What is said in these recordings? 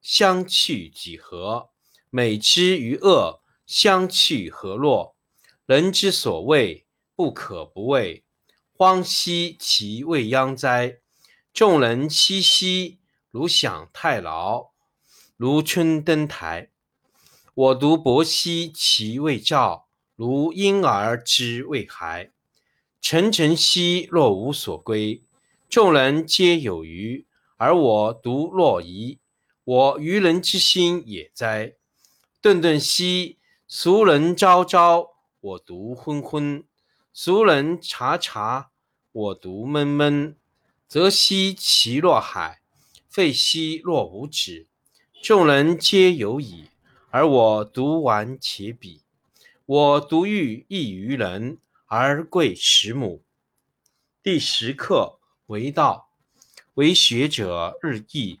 相去几何？美之与恶，相去何若？人之所畏，不可不畏。荒兮其未央哉！众人熙熙，如享太牢，如春登台。我独泊兮其未兆，如婴儿之未孩。沉沉兮若无所归。众人皆有余，而我独若遗。我愚人之心也哉！顿顿兮，俗人昭昭，我独昏昏；俗人察察，我独闷闷。则兮其若海，废兮若无止。众人皆有矣，而我独顽且鄙。我独欲异于人，而贵十母。第十课为道，为学者日益。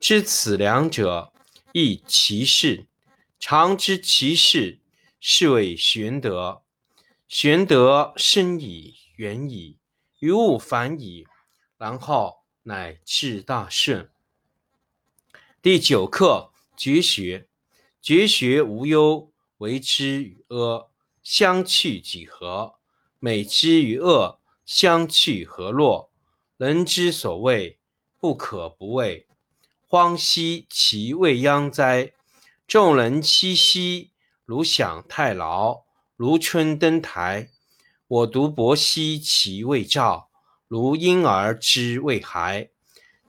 知此两者，亦其事。常知其事，是谓玄德。玄德深矣，远矣，于物反矣，然后乃至大顺。第九课绝学。绝学无忧，为之与阿，相去几何？美之与恶，相去何若？人之所畏，不可不畏。荒兮其未央哉！众人熙熙，如享太牢，如春登台。我独泊兮其未兆，如婴儿之未孩。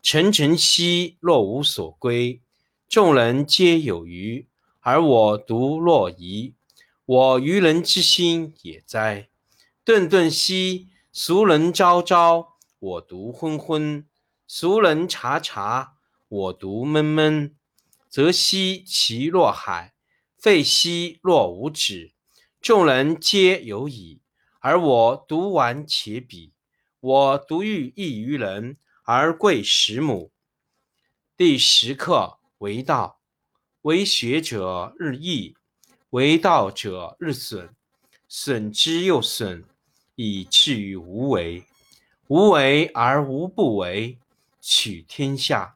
沉沉兮若无所归。众人皆有余，而我独若遗。我愚人之心也哉！顿顿兮，俗人昭昭，我独昏昏；俗人察察。我独闷闷，则兮其若海，废兮若无止。众人皆有矣，而我独顽且鄙。我独欲异于人，而贵十母。第十课为道，为学者日益，为道者日损，损之又损，以至于无为。无为而无不为，取天下。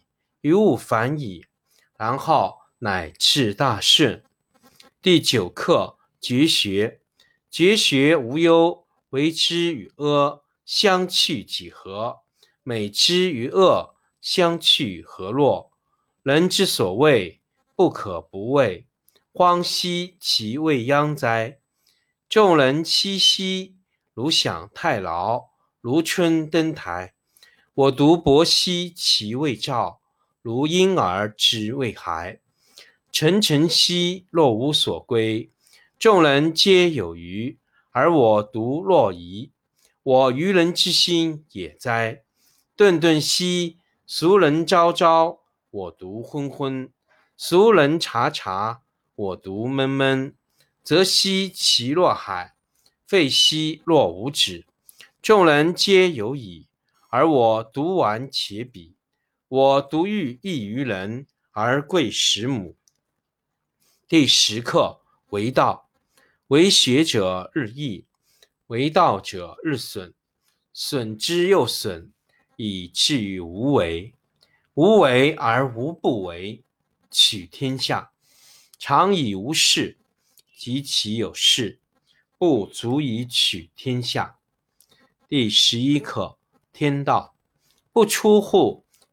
于物反矣，然后乃至大顺。第九课：绝学。绝学无忧，为之与阿相去几何？美之与恶相去何若？人之所谓不可不畏，荒兮其未央哉！众人熙熙，如享太牢，如春登台。我独泊兮其未兆。如婴儿之未孩，沉沉兮若无所归。众人皆有余，而我独若遗。我愚人之心也哉！顿顿兮俗人昭昭，我独昏昏；俗人察察，我独闷闷。则兮其若海，废兮若无止。众人皆有矣，而我独顽且鄙。我独欲异于人，而贵十母。第十课为道，为学者日益，为道者日损，损之又损，以至于无为。无为而无不为，取天下常以无事，及其有事，不足以取天下。第十一课天道不出户。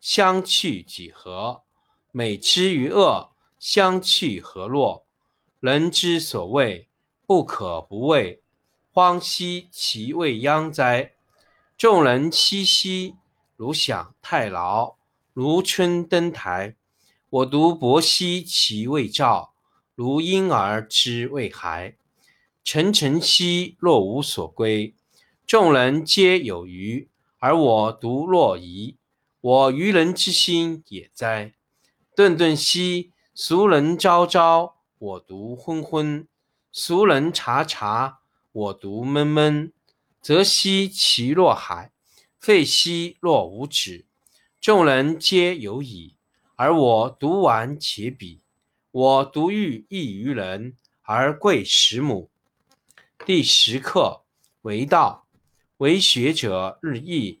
相去几何？美之与恶，相去何若？人之所谓不可不畏，荒兮其未央哉！众人熙熙，如享太牢，如春登台。我独泊兮其未兆，如婴儿之未孩。沉沉兮若无所归。众人皆有余，而我独若遗。我愚人之心也哉！顿顿兮俗人昭昭，我独昏昏；俗人察察，我独闷闷。则兮其若海，废兮若无止。众人皆有矣，而我独顽且鄙。我独欲异于人，而贵十母。第十课为道，为学者日益。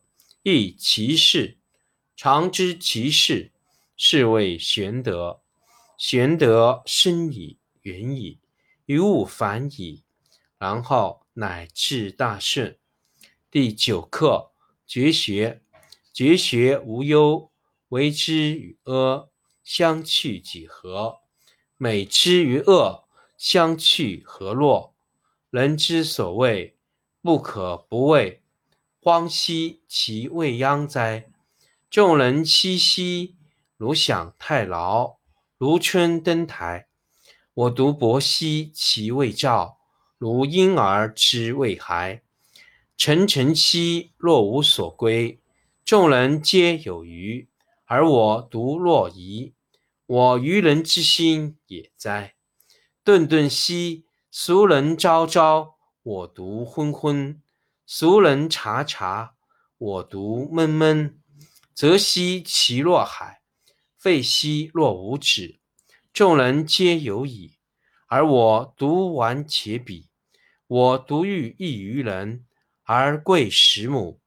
亦其事。常知其事，是谓玄德。玄德深矣，远矣，于物反矣，然后乃至大顺。第九课：绝学。绝学无忧，为之与阿相去几何？美之与恶相去何若？人之所谓不可不畏，荒兮其未央哉！众人熙熙，如享太牢，如春登台。我独泊兮其未兆，如婴儿之未孩。沉沉兮若无所归，众人皆有余，而我独若遗。我愚人之心也哉！顿顿兮俗人昭昭，我独昏昏；俗人察察，我独闷闷。则兮其若海，废兮若无止。众人皆有矣，而我独顽且鄙。我独欲异于人，而贵十母。